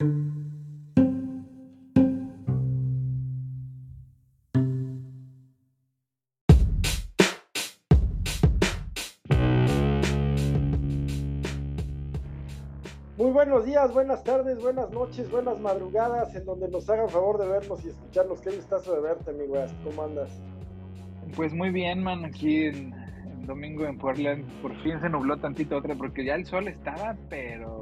Muy buenos días, buenas tardes, buenas noches, buenas madrugadas, en donde nos hagan favor de vernos y escucharnos. Qué gustazo de verte, mi güey. ¿Cómo andas? Pues muy bien, man, aquí en, domingo en Portland. Por fin se nubló tantito otra, porque ya el sol estaba, pero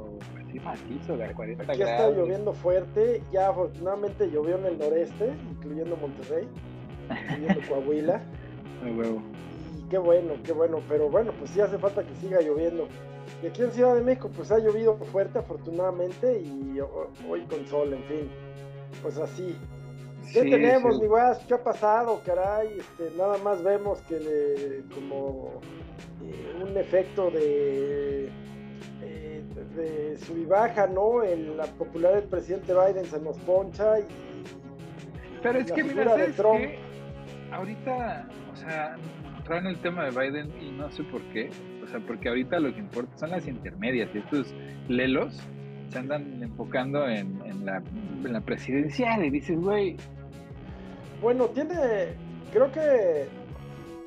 así macizo, de 40 Aquí está lloviendo fuerte. Ya afortunadamente llovió en el noreste, incluyendo Monterrey, incluyendo Coahuila. De huevo. Y qué bueno, qué bueno. Pero bueno, pues sí hace falta que siga lloviendo. Y aquí en Ciudad de México, pues ha llovido fuerte, afortunadamente, y hoy con sol, en fin. Pues así. ¿Qué tenemos, mi guas? ¿Qué ha pasado, caray? Este, nada más vemos que le, como eh, un efecto de, de sub y baja, ¿no? En la popularidad del presidente Biden se nos poncha y. Pero es que, mira, ¿sabes que Ahorita, o sea, traen el tema de Biden y no sé por qué. O sea, porque ahorita lo que importa son las intermedias y estos lelos se andan enfocando en, la, en la presidencial y dices, güey, bueno, tiene, creo que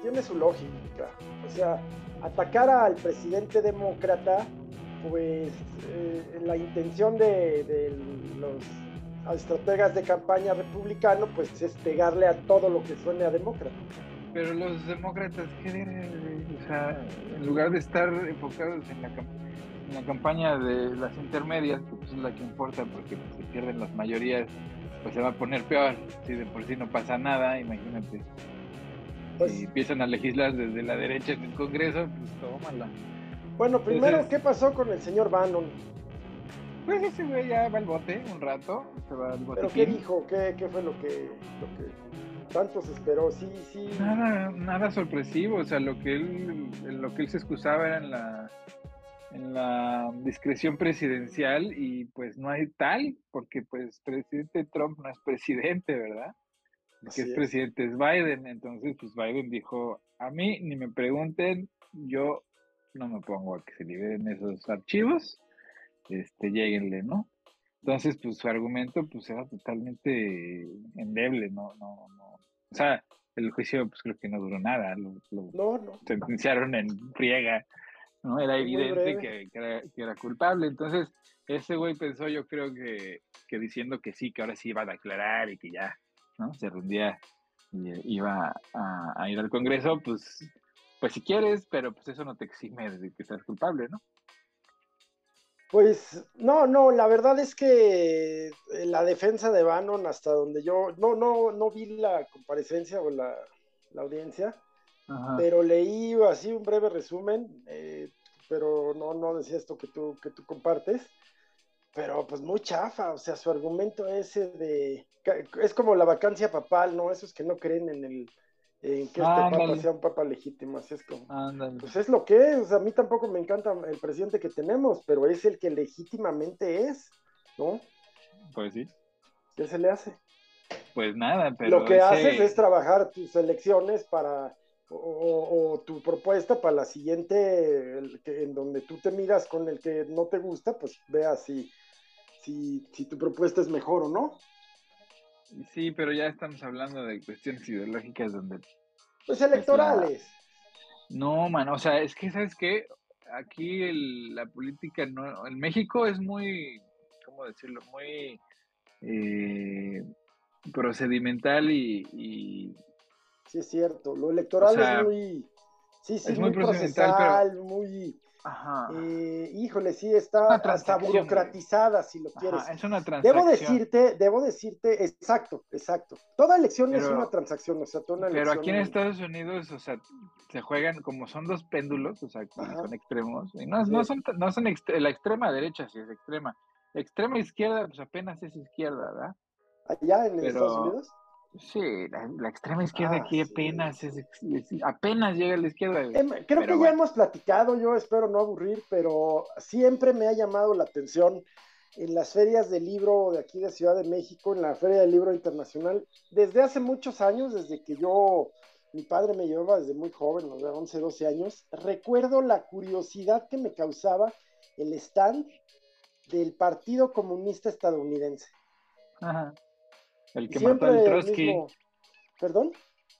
tiene su lógica. O sea, atacar al presidente demócrata, pues eh, la intención de, los estrategas de campaña republicano, pues es pegarle a todo lo que suene a demócrata. Pero los demócratas, ¿qué O sea, en lugar de estar enfocados en la, en la campaña de las intermedias, que pues es la que importa porque pues, se pierden las mayorías pues se va a poner peor. Si de por sí no pasa nada, imagínate. Pues si empiezan a legislar desde la derecha en el Congreso, pues tómala. Bueno, primero, ¿qué pasó con el señor Bannon? Pues ese güey ya va al bote un rato, se va al ¿Pero qué dijo? ¿Qué, qué fue lo que, lo que tanto se esperó? Sí, sí. Nada, nada sorpresivo, o sea, lo que él, lo que él se excusaba era en la en la discreción presidencial y pues no hay tal, porque pues presidente Trump no es presidente, ¿verdad? Que es, presidente es Biden, entonces pues Biden dijo, a mí ni me pregunten, yo no me pongo a que se liberen esos archivos, este, lleguenle, ¿no? Entonces, pues su argumento pues era totalmente endeble, ¿no? no, no. O sea, el juicio pues creo que no duró nada, lo, no, no. sentenciaron en friega ¿no? Era evidente que, era, culpable. Entonces, ese güey pensó, yo creo que, diciendo que sí, que ahora sí iba a declarar y que ya, ¿no? Se rendía y iba a, ir al Congreso, pues, pues si quieres, pero pues eso no te exime de que seas culpable, ¿no? Pues no, no, la verdad es que eh, la defensa de Bannon, hasta donde yo, no, no, no vi la comparecencia o la, la audiencia, pero leí así un breve resumen, eh, pero no, no decía esto que tú, que tú compartes, pero pues muy chafa, o sea, su argumento ese de, es como la vacancia papal, ¿no? Esos que no creen en el, en que este papa sea un papa legítimo, así es como, pues es lo que es, a mí tampoco me encanta el presidente que tenemos, pero es el que legítimamente es, ¿no? Pues sí. ¿Qué se le hace? Pues nada, pero... Lo que haces es trabajar tus elecciones para o, tu propuesta para la siguiente, en donde tú te miras con el que no te gusta, pues veas si, si, si tu propuesta es mejor o no. Sí, pero ya estamos hablando de cuestiones ideológicas donde... Pues electorales. No, man, o sea, es que, ¿sabes qué? Aquí la política, no, en México es muy, ¿cómo decirlo? Muy eh, procedimental y, Sí, es cierto. Lo electoral es muy. Sí, sí, muy, procesal, muy. Ajá. Eh, híjole, sí, está hasta burocratizada, si lo quieres. es una transacción. Debo decirte, debo decirte, exacto, exacto. Toda elección es una transacción, o sea, toda una Pero aquí en Estados Unidos, o sea, se juegan como son dos péndulos, o sea, son extremos. Y no, no son, no son la extrema derecha, sí es extrema. La extrema izquierda, pues apenas es izquierda, ¿verdad? Allá en Estados Unidos. Sí, la, extrema izquierda aquí ah, apenas es, apenas llega a la izquierda. Em, creo que ya hemos platicado, yo espero no aburrir, pero siempre me ha llamado la atención en las ferias del libro de aquí de Ciudad de México, en la Feria del Libro Internacional, desde hace muchos años, desde que yo, mi padre me llevaba desde muy joven, de 11, 12 años, recuerdo la curiosidad que me causaba el stand del Partido Comunista Estadounidense. Ajá. El que mató a Trotsky. ¿Perdón?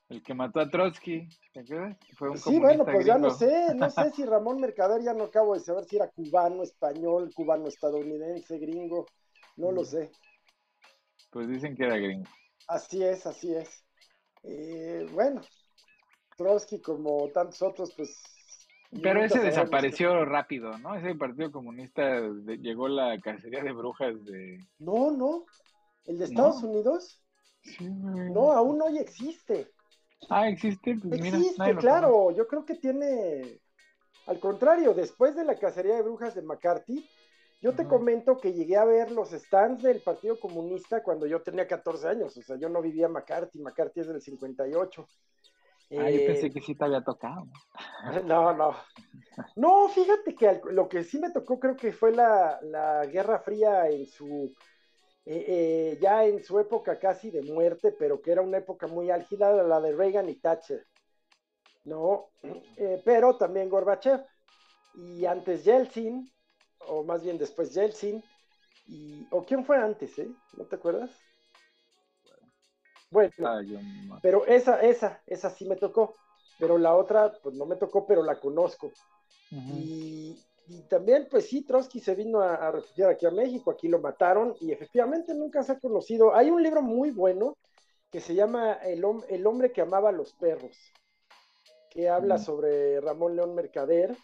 El que mató a Trotsky, ¿te acuerdas? Fue un sí, bueno, pues ya no sé, no sé si Ramón Mercader ya no acabo de saber si era cubano, español, cubano, estadounidense, gringo, no lo sé. Pues dicen que era gringo. Así es, así es. Eh, bueno, Trotsky como tantos otros, pues... Pero ese desapareció rápido, ¿no? Ese Partido Comunista llegó la cacería de brujas de... No, no. ¿El de Estados Unidos? Sí, no, aún hoy existe. Ah, existe. Pues existe, claro. Yo creo que tiene. Al contrario, después de la cacería de brujas de McCarthy, yo te comento que llegué a ver los stands del Partido Comunista cuando yo tenía 14 años. O sea, yo no vivía McCarthy. McCarthy es del 58. Ah, yo pensé eh, que sí te había tocado. No, no. No, fíjate que lo que sí me tocó creo que fue la, la Guerra Fría en su eh, eh, ya en su época casi de muerte, pero que era una época muy álgida, la de Reagan y Thatcher, ¿no? Eh, pero también Gorbachev, y antes Yeltsin, o más bien después Yeltsin, y, o quién fue antes, ¿eh? ¿No te acuerdas? Bueno, ah, pero esa, esa, esa sí me tocó, pero la otra, pues no me tocó, pero la conozco. Y, y también, pues sí, Trotsky se vino a, refugiar aquí a México, aquí lo mataron y efectivamente nunca se ha conocido. Hay un libro muy bueno que se llama El, el hombre que amaba a los perros, que habla sobre Ramón León Mercader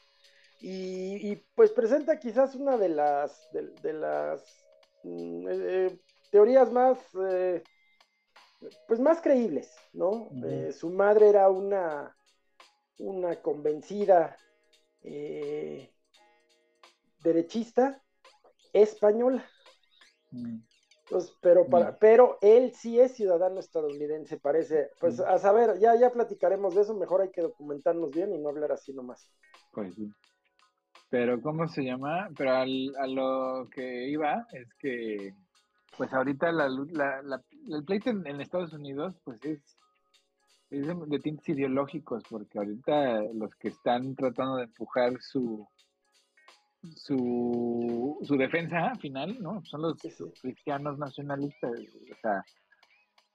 y, pues presenta quizás una de las, de, las mm, eh, teorías más, eh, pues más creíbles, ¿no? Eh, su madre era una, una convencida derechista española. Mm. pero, para, mm. pero él sí es ciudadano estadounidense, parece. Pues mm. a saber, ya, ya platicaremos de eso, mejor hay que documentarnos bien y no hablar así nomás. Pues sí. Pero, ¿cómo se llama? Pero a lo que iba es que, pues ahorita la, la, el pleito en, Estados Unidos, pues es, es de tintes ideológicos, porque ahorita los que están tratando de empujar su, su, su defensa final, ¿no? Son los cristianos nacionalistas. O sea,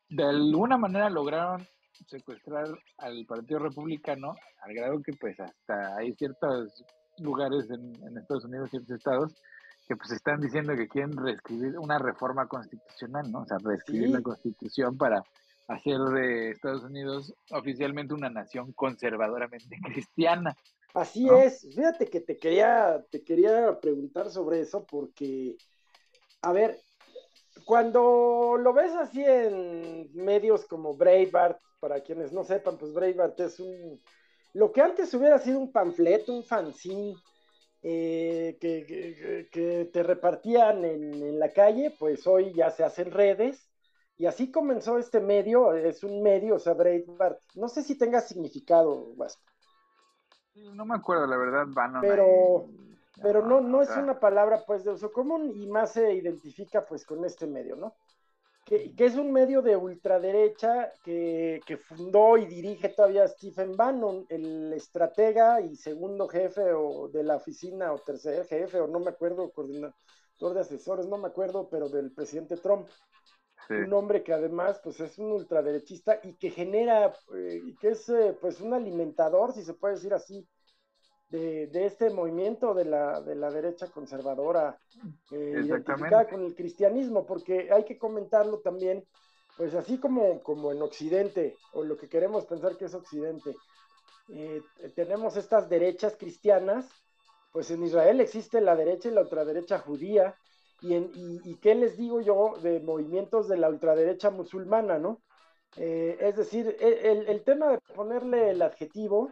de alguna manera lograron secuestrar al Partido Republicano, al grado que pues hasta hay ciertos lugares en, Estados Unidos, ciertos estados, que pues están diciendo que quieren reescribir una reforma constitucional, ¿no? O sea, reescribir la constitución para hacer de Estados Unidos oficialmente una nación conservadoramente cristiana. Así es, fíjate que te quería, te quería preguntar sobre eso porque, a ver, cuando lo ves así en medios como Breitbart, para quienes no sepan, pues Breitbart es un, lo que antes hubiera sido un panfleto, un fanzine, eh, que, te repartían en, la calle, pues hoy ya se hacen redes. Y así comenzó este medio, es un medio, o sea, Breitbart. No sé si tenga significado, Vasco. No me acuerdo, la verdad, Pero, pero no, no es una palabra pues de uso común y más se identifica pues con este medio, ¿no? Que, es un medio de ultraderecha que, que, fundó y dirige todavía Stephen Bannon, el estratega y segundo jefe o de la oficina o tercer jefe o no me acuerdo, coordinador de asesores, no me acuerdo, pero del presidente Trump. Un hombre que además pues es un ultraderechista y que genera, eh, y que es eh, pues un alimentador, si se puede decir así, de, este movimiento de la, de la derecha conservadora, eh, identificada con el cristianismo, porque hay que comentarlo también, pues así como, como en Occidente, o lo que queremos pensar que es Occidente, tenemos estas derechas cristianas, pues en Israel existe la derecha y la ultraderecha judía, y, qué les digo yo de movimientos de la ultraderecha musulmana, ¿no? Eh, es decir, e, el, tema de ponerle el adjetivo,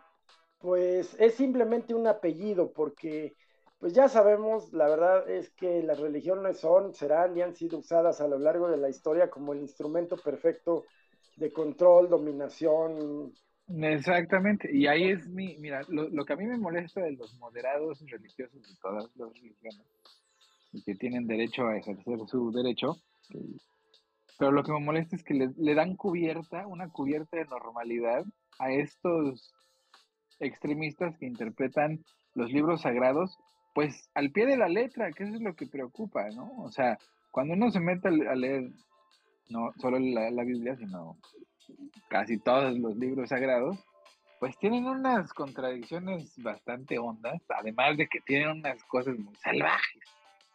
pues es simplemente un apellido, porque pues ya sabemos, la verdad es que las religiones son, serán y han sido usadas a lo largo de la historia como el instrumento perfecto de control, dominación. Exactamente, y ahí es mi, mira, lo, lo que a mí me molesta de los moderados religiosos de todas las religiones y que tienen derecho a ejercer su derecho. Pero lo que me molesta es que le, dan cubierta, una cubierta de normalidad a estos extremistas que interpretan los libros sagrados pues al pie de la letra, que eso es lo que preocupa, ¿no? O sea, cuando uno se mete a leer no solo la, la Biblia, sino casi todos los libros sagrados, pues tienen unas contradicciones bastante hondas, además de que tienen unas cosas muy salvajes,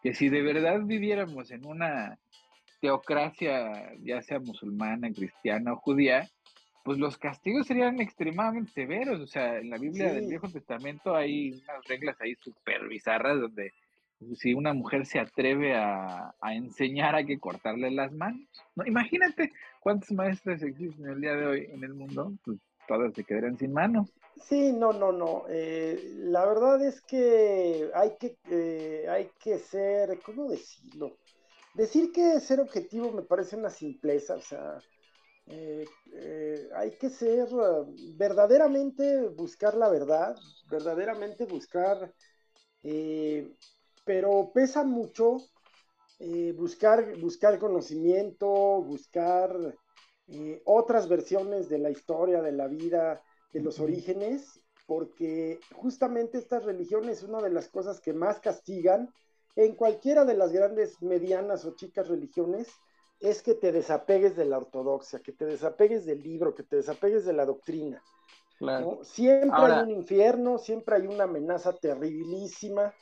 que si de verdad viviéramos en una teocracia, ya sea musulmana, cristiana o judía, pues los castigos serían extremadamente severos. O sea, en la Biblia del Viejo Testamento hay unas reglas ahí súper bizarras donde si una mujer se atreve a, enseñar hay que cortarle las manos. ¿no? Imagínate cuántas maestras existen el día de hoy en el mundo, pues todas se quedarían sin manos. Sí, no, no, no. Eh, la verdad es que hay que, eh, hay que ser, ¿cómo decirlo? Decir que ser objetivo me parece una simpleza, o sea, eh, hay que ser verdaderamente buscar la verdad, verdaderamente buscar, pero pesa mucho buscar, buscar conocimiento, buscar otras versiones de la historia, de la vida, de los orígenes, porque justamente estas religiones, una de las cosas que más castigan en cualquiera de las grandes, medianas o chicas religiones, es que te desapegues de la ortodoxia, que te desapegues del libro, que te desapegues de la doctrina. Siempre hay un infierno, siempre hay una amenaza terribilísima.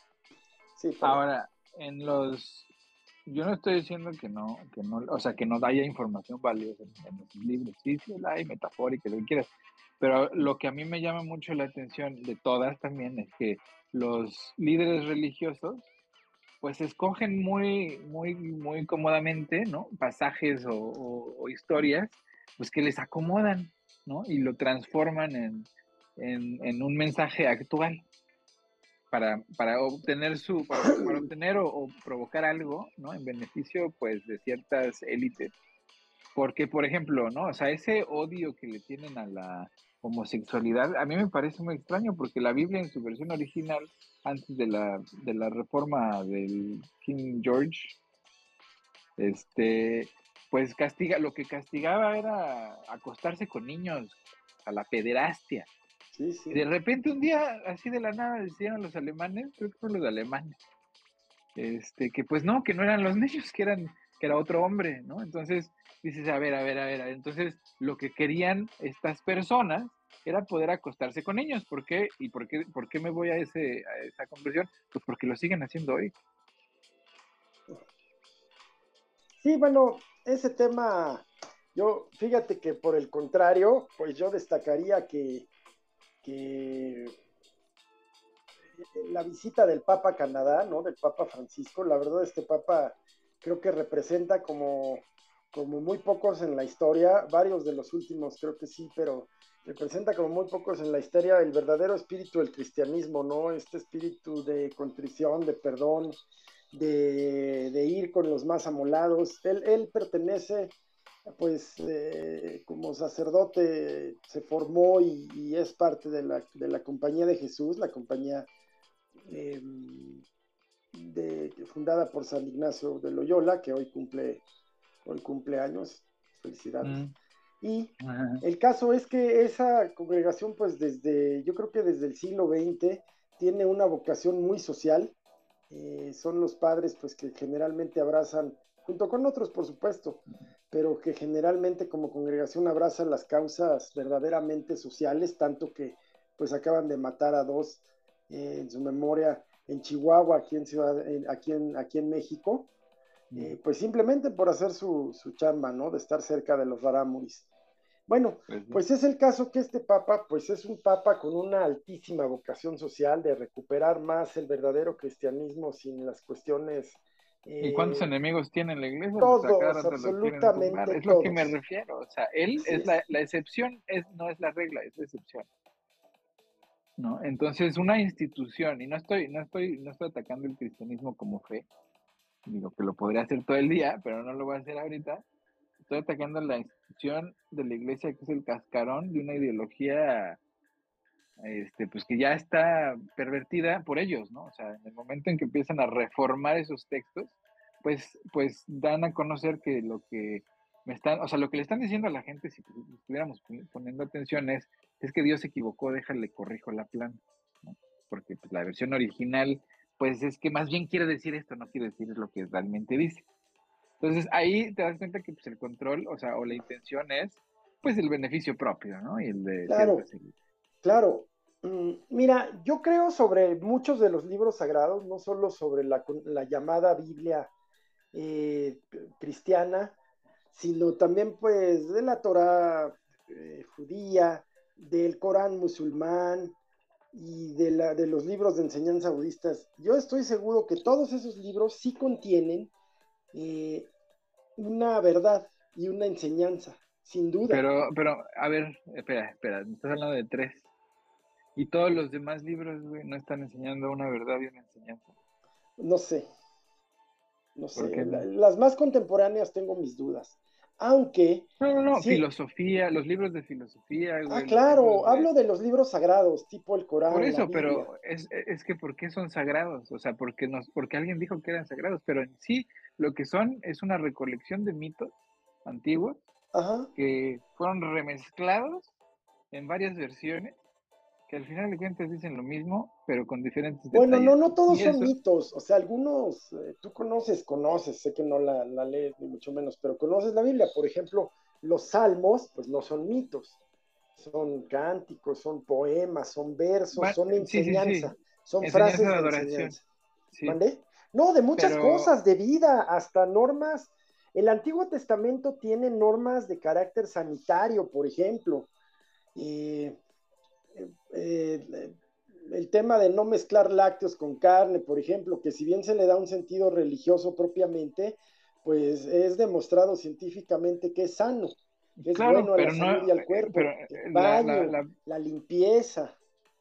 ahora, en los yo no estoy diciendo que no, que no, o sea, que no haya información valiosa en, los libros, sí, sí la hay, metafórica, lo que quieras, pero lo que a mí me llama mucho la atención de todas también es que los líderes religiosos pues escogen muy, muy, muy cómodamente, ¿no? Pasajes o, historias, pues que les acomodan, ¿no? Y lo transforman en, un mensaje actual para, obtener su, para, obtener o, provocar algo, ¿no? En beneficio, pues, de ciertas élites. Porque, por ejemplo, ¿no? O sea, ese odio que le tienen a la homosexualidad, a mí me parece muy extraño porque la Biblia en su versión original, antes de la, de la reforma del King George, este, pues castiga, lo que castigaba era acostarse con niños, a la pederastia. Y de repente un día, así de la nada, decían los alemanes, creo que fueron los alemanes, este, que pues no, que no eran los niños, que eran, que era otro hombre, ¿no? Entonces, dices, a ver, a ver, a ver, entonces lo que querían estas personas era poder acostarse con ellos. ¿Por qué? ¿Y por qué, por qué me voy a, ese, esa conclusión? Pues porque lo siguen haciendo hoy. Sí, bueno, ese tema, yo, fíjate que por el contrario, pues yo destacaría que, que la visita del Papa a Canadá, ¿no? Del Papa Francisco, la verdad este Papa creo que representa como como muy pocos en la historia, varios de los últimos creo que sí, pero representa como muy pocos en la historia el verdadero espíritu del cristianismo, ¿no? Este espíritu de contrición, de perdón, de, ir con los más amolados. Él, él pertenece, pues, eh, como sacerdote, se formó y, es parte de la, de la, Compañía de Jesús, la compañía em, de, fundada por San Ignacio de Loyola, que hoy cumple el cumpleaños. Felicidades. Mm. Y el caso es que esa congregación, pues desde, yo creo que desde el siglo XX, tiene una vocación muy social. Eh, son los padres, pues que generalmente abrazan, junto con otros, por supuesto, pero que generalmente como congregación abrazan las causas verdaderamente sociales, tanto que pues acaban de matar a dos eh, en su memoria en Chihuahua, aquí en, Ciudad, aquí en, aquí en México, eh, pues simplemente por hacer su, chamba, ¿no? De estar cerca de los rarámuris. Bueno, pues, es el caso que este papa, pues es un papa con una altísima vocación social de recuperar más el verdadero cristianismo sin las cuestiones... ¿Y cuántos eh, enemigos tiene la iglesia? Todos, absolutamente Es lo que me refiero, o sea, él es, La, la, excepción, es, no es la regla, es la excepción. ¿No? Entonces, una institución, y no estoy, no estoy, no estoy atacando el cristianismo como fe, digo que lo podría hacer todo el día, pero no lo voy a hacer ahorita. Estoy atacando la institución de la iglesia que es el cascarón de una ideología este, pues que ya está pervertida por ellos, ¿no? O sea, en el momento en que empiezan a reformar esos textos, pues, pues dan a conocer que lo que me están, o sea, lo que le están diciendo a la gente, si estuviéramos poniendo atención, es, es que Dios se equivocó, déjale, corrijo la planta, ¿no? Porque pues, la versión original pues es que más bien quiere decir esto, no quiere decir lo que realmente dice. Entonces ahí te das cuenta que pues, el control, o sea, o la intención es pues el beneficio propio, ¿no? Y el de... Claro, claro. Mm, mira, yo creo sobre muchos de los libros sagrados, no solo sobre la, llamada Biblia eh, cristiana, sino también pues de la Torah eh, judía, del Corán musulmán y de, la, de los libros de enseñanza budistas. Yo estoy seguro que todos esos libros sí contienen eh, una verdad y una enseñanza sin duda. Pero, pero, a ver, espera, espera, estás hablando de tres. Y todos los demás libros, güey, no están enseñando una verdad y una enseñanza. No sé. No sé. las más contemporáneas tengo mis dudas. Aunque. No, no, no. Filosofía, los libros de filosofía. ah, claro. Hablo de los libros sagrados, tipo el Corán. Por eso, pero es, es, que ¿por qué son sagrados? O sea, porque, nos, porque alguien dijo que eran sagrados. Pero en sí, lo que son es una recolección de mitos antiguos que fueron remezclados en varias versiones, que al final de cuentas dicen lo mismo, pero con diferentes Bueno, no, no todos son mitos, o sea, algunos, eh, tú conoces, conoces, sé que no la, la lees ni mucho menos, pero conoces la Biblia, por ejemplo, los salmos, pues no son mitos, son cánticos, son poemas, son versos, son enseñanza, son frases de, adoración. No, de muchas cosas, de vida, hasta normas. El Antiguo Testamento tiene normas de carácter sanitario, por ejemplo. Eh, el tema de no mezclar lácteos con carne, por ejemplo, que si bien se le da un sentido religioso propiamente, pues es demostrado científicamente que es sano, que es bueno a la salud y al cuerpo, el baño, la limpieza.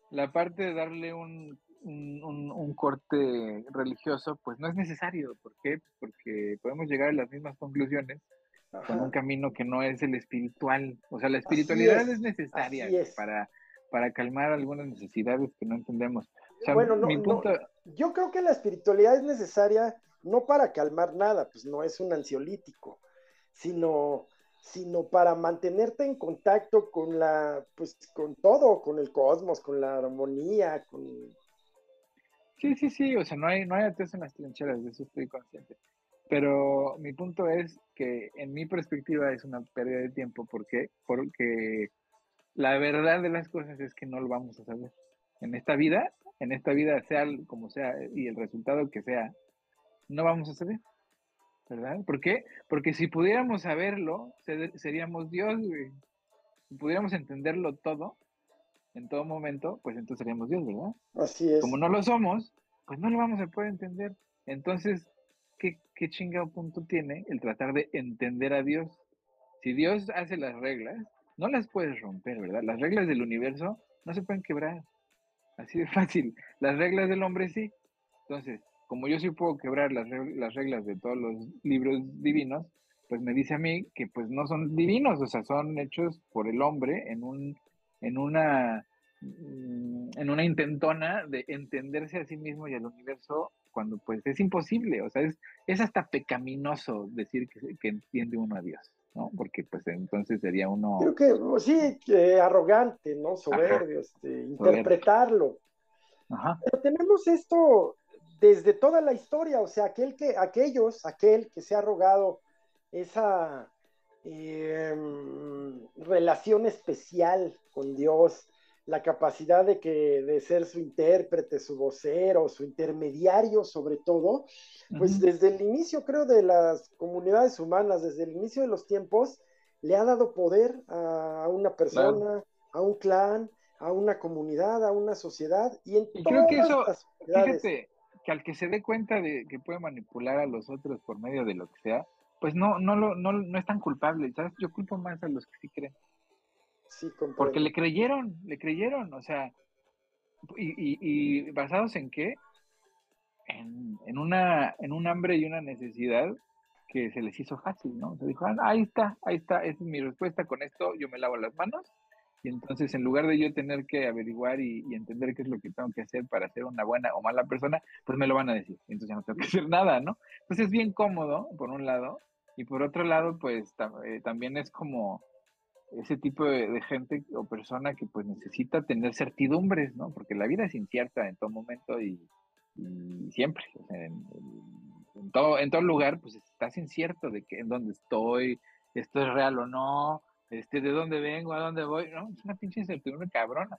La parte de darle un un, corte religioso, pues no es necesario. ¿Por qué? Porque podemos llegar a las mismas conclusiones con un camino que no es el espiritual. O sea, la espiritualidad es, necesaria para, para calmar algunas necesidades que no entendemos. bueno, no, yo creo que la espiritualidad es necesaria no para calmar nada, pues no es un ansiolítico, sino sino para mantenerte en contacto con la, pues con todo, con el cosmos, con la armonía, con, Sí, sí, sí, o sea, no hay, no hay en las trincheras, de eso estoy consciente. Pero mi punto es que en mi perspectiva es una pérdida de tiempo. ¿Por qué? Porque la verdad de las cosas es que no lo vamos a saber. En esta vida, en esta vida, sea como sea y el resultado que sea, no vamos a saber. ¿Verdad? ¿Por qué? Porque si pudiéramos saberlo, seríamos Dios, güey. Si pudiéramos entenderlo todo, en todo momento, pues entonces seríamos Dios, ¿verdad? Así es. Como no lo somos, pues no lo vamos a poder entender. Entonces, ¿qué, qué chingado punto tiene el tratar de entender a Dios? Si Dios hace las reglas, no las puedes romper, ¿verdad? Las reglas del universo no se pueden quebrar. Así de fácil. Las reglas del hombre sí. Entonces, como yo sí puedo quebrar las, las reglas de todos los libros divinos, pues me dice a mí que pues no son divinos, o sea, son hechos por el hombre en un en una, mm, en una intentona de entenderse a sí mismo y al universo cuando pues es imposible, o sea, es, es hasta pecaminoso decir que, entiende uno a Dios, ¿no? Porque pues entonces sería uno... Creo que sí, arrogante, ¿no? Soberbio, este, interpretarlo. Ajá. Pero tenemos esto desde toda la historia, o sea, aquel que, aquellos, aquel que se ha rogado esa Em, relación especial con Dios, la capacidad de, que, de ser su intérprete, su vocero, su intermediario sobre todo, pues desde el inicio creo de las comunidades humanas, desde el inicio de los tiempos, le ha dado poder a una persona, a un clan, a una comunidad, a una sociedad y en creo que eso, fíjate, que al que se dé cuenta de que puede manipular a los otros por medio de lo que sea, pues no, no, lo, no, no es tan culpable, ¿sabes? Yo culpo más a los que sí creen. Sí, Porque le creyeron, le creyeron, o sea, y, y, y basados en qué? En, en, una, en un hambre y una necesidad que se les hizo fácil, ¿no? Se dijo, ah, ahí está, ahí está, esa es mi respuesta con esto, yo me lavo las manos. Y entonces, en lugar de yo tener que averiguar y, y, entender qué es lo que tengo que hacer para ser una buena o mala persona, pues me lo van a decir. Entonces ya no tengo que hacer nada, ¿no? Entonces es bien cómodo, por un lado, y por otro lado, pues eh, también es como ese tipo de, gente o persona que pues necesita tener certidumbres, ¿no? Porque la vida es incierta en todo momento y, y siempre, en, todo, en todo lugar, pues estás incierto de que en dónde estoy, esto es real o no, este, de dónde vengo, a dónde voy, no, es una pinche incertidumbre cabrona.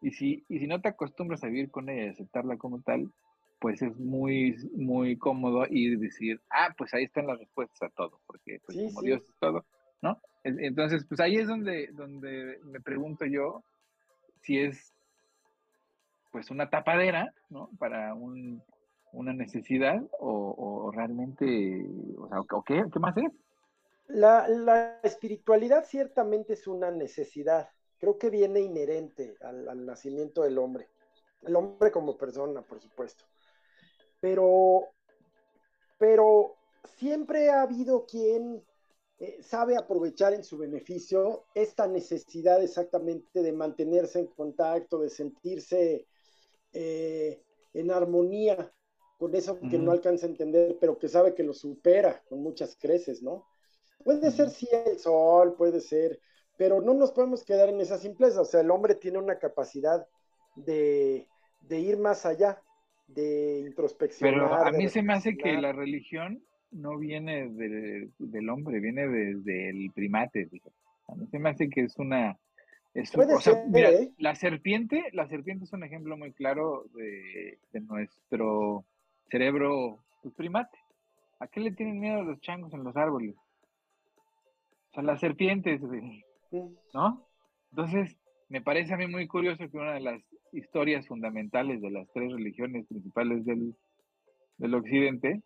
Y si, y si no te acostumbras a vivir con ella y aceptarla como tal, pues es muy, muy cómodo y decir, ah, pues ahí están las respuestas a todo, porque pues, como Dios es todo, ¿no? Entonces, pues ahí es donde, donde me pregunto yo si es pues una tapadera, ¿no? Para un, una necesidad o, realmente, o sea, ¿qué, ¿qué más es? La, la, espiritualidad ciertamente es una necesidad, creo que viene inherente al, al, nacimiento del hombre, el hombre como persona, por supuesto. Pero, pero siempre ha habido quien eh, sabe aprovechar en su beneficio esta necesidad exactamente de mantenerse en contacto, de sentirse eh, en armonía con eso que no alcanza a entender, pero que sabe que lo supera con muchas creces, ¿no? Puede ser sí el sol, puede ser, pero no nos podemos quedar en esa simpleza. O sea, el hombre tiene una capacidad de, ir más allá, de introspección. Pero a mí se me hace que la religión no viene del hombre, viene desde el primate. A mí se me hace que es una o sea, mira, ¿eh? la serpiente, la serpiente es un ejemplo muy claro de, nuestro cerebro pues, primate. ¿A qué le tienen miedo los changos en los árboles? O sea, las serpientes, ¿no? Entonces, me parece a mí muy curioso que una de las historias fundamentales de las tres religiones principales del, del occidente,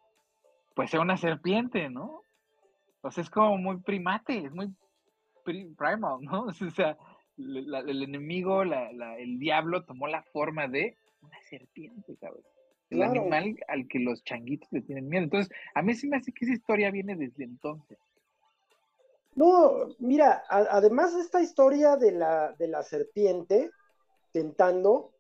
pues sea una serpiente, ¿no? O sea, es como muy primate, es muy primal, ¿no? O sea, el enemigo, el diablo, tomó la forma de una serpiente, cabrón. El animal al que los changuitos le tienen miedo. Entonces, a mí sí me hace que esa historia viene desde entonces. No, mira, además de esta historia de la, de la serpiente tentando,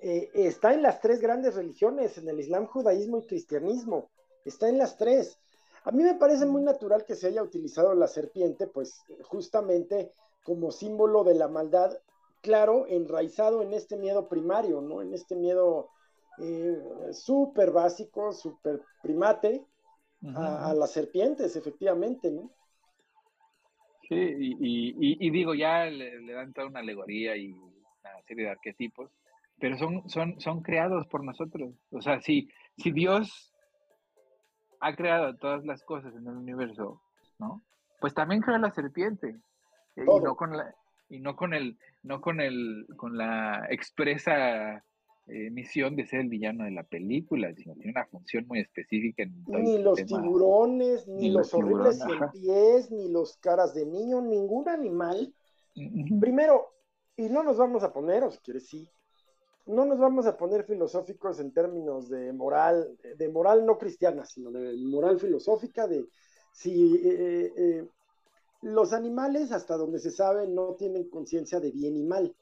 eh, está en las tres grandes religiones, en el Islam, judaísmo y cristianismo. Está en las tres. A mí me parece muy natural que se haya utilizado la serpiente, pues justamente como símbolo de la maldad, claro, enraizado en este miedo primario, ¿no? En este miedo eh, súper básico, súper primate a, las serpientes, efectivamente, ¿no? Sí, y, digo, ya le, dan toda una alegoría y una serie de arquetipos, pero son, son, son creados por nosotros. O sea, si, si Dios ha creado todas las cosas en el universo, ¿no? Pues también creó la serpiente. Y no con la, y no con el, no con el, con la expresa eh, misión de ser el villano de la película, sino tiene una función muy específica en Ni los tiburones, ni, los, horribles pies, ni los caras de niño, ningún animal. Primero, y no nos vamos a poner, o si quieres sí, no nos vamos a poner filosóficos en términos de moral, de moral no cristiana, sino de moral filosófica, de si eh, eh, los animales, hasta donde se sabe, no tienen conciencia de bien y mal.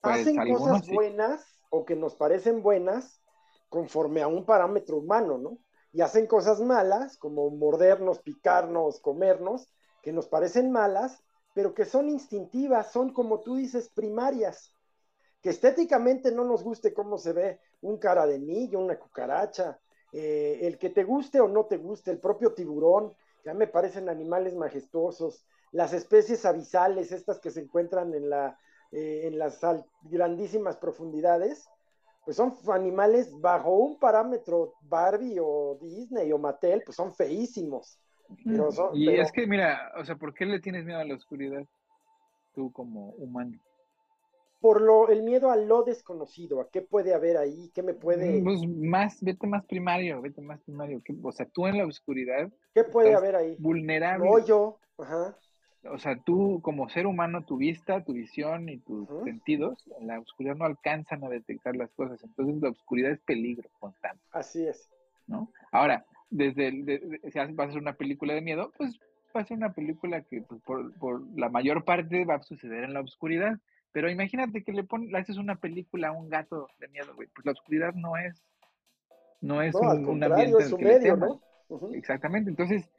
Pues, Hacen cosas buenas o que nos parecen buenas conforme a un parámetro humano, ¿no? Y hacen cosas malas, como mordernos, picarnos, comernos, que nos parecen malas, pero que son instintivas, son como tú dices, primarias. Que estéticamente no nos guste cómo se ve un cara de niño, una cucaracha, eh, el que te guste o no te guste, el propio tiburón, ya me parecen animales majestuosos. Las especies abisales, estas que se encuentran en, la, eh, en las grandísimas profundidades, pues son animales bajo un parámetro Barbie o Disney o Mattel, pues son feísimos. y es que, mira, o sea, ¿por qué le tienes miedo a la oscuridad tú como humano? Por lo, el miedo a lo desconocido, a qué puede haber ahí, qué me puede... Mm, pues más, vete más primario, vete más primario. o sea, tú en la oscuridad... ¿Qué puede haber ahí? Vulnerable. No yo, ajá. O sea, tú como ser humano, tu vista, tu visión y tus sentidos, en la oscuridad no alcanzan a detectar las cosas. Entonces la oscuridad es peligro constante. Así es. ¿No? Ahora, desde el, si vas a hacer una película de miedo, pues va a ser una película que pues, por, por la mayor parte va a suceder en la oscuridad pero imagínate que le pones, le haces una película a un gato de miedo, güey. Pues la oscuridad no es, no es un, ambiente es un medio, ¿no? Exactamente. Entonces,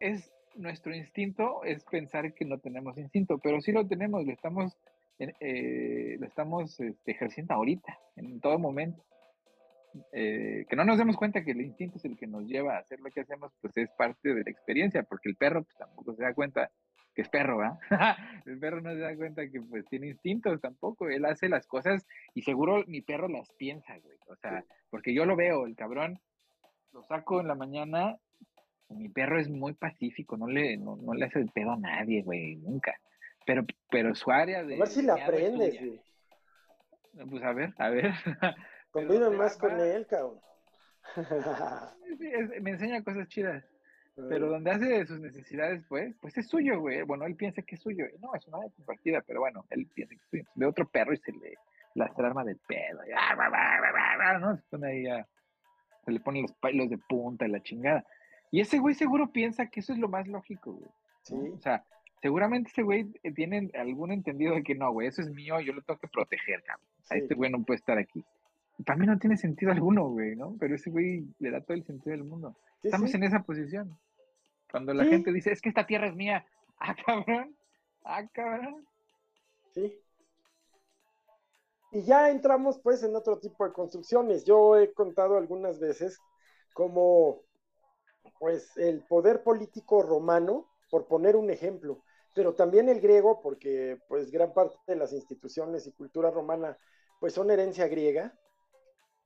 es nuestro instinto es pensar que no tenemos instinto, pero sí lo tenemos, lo estamos, eh, lo estamos este, ejerciendo ahorita, en todo momento. eh, que no nos demos cuenta que el instinto es el que nos lleva a hacer lo que hacemos, pues es parte de la experiencia, porque el perro pues, tampoco se da cuenta que es perro, ¿ah? el perro no se da cuenta que pues tiene instintos tampoco, él hace las cosas y seguro mi perro las piensa, güey, o sea, porque yo lo veo, el cabrón, lo saco en la mañana, mi perro es muy pacífico, no le, no, le hace el pedo a nadie, güey, nunca, pero, pero su área de... A ver si la aprendes, güey. Pues a ver, a ver. Convive más con él, cabrón. me enseña cosas chidas. Pero donde hace sus necesidades, pues, pues es suyo, güey. Bueno, él piensa que es suyo. No, es una compartida, pero bueno, él piensa que es suyo. Ve otro perro y se le lastra arma de pedo. ¿no? Se pone ahí a, se le pone los pelos de punta y la chingada. Y ese güey seguro piensa que eso es lo más lógico, güey. Sí. O sea, seguramente ese güey tiene algún entendido de que no, güey, eso es mío, yo lo tengo que proteger, cabrón. A este güey no puede estar aquí. Para mí no tiene sentido alguno, güey, ¿no? Pero ese güey le da todo el sentido del mundo. Estamos en esa posición. Cuando la gente dice, es que esta tierra es mía. Ah, cabrón. Ah, cabrón. Sí. Y ya entramos pues en otro tipo de construcciones. Yo he contado algunas veces como pues el poder político romano, por poner un ejemplo, pero también el griego, porque pues gran parte de las instituciones y cultura romana pues son herencia griega,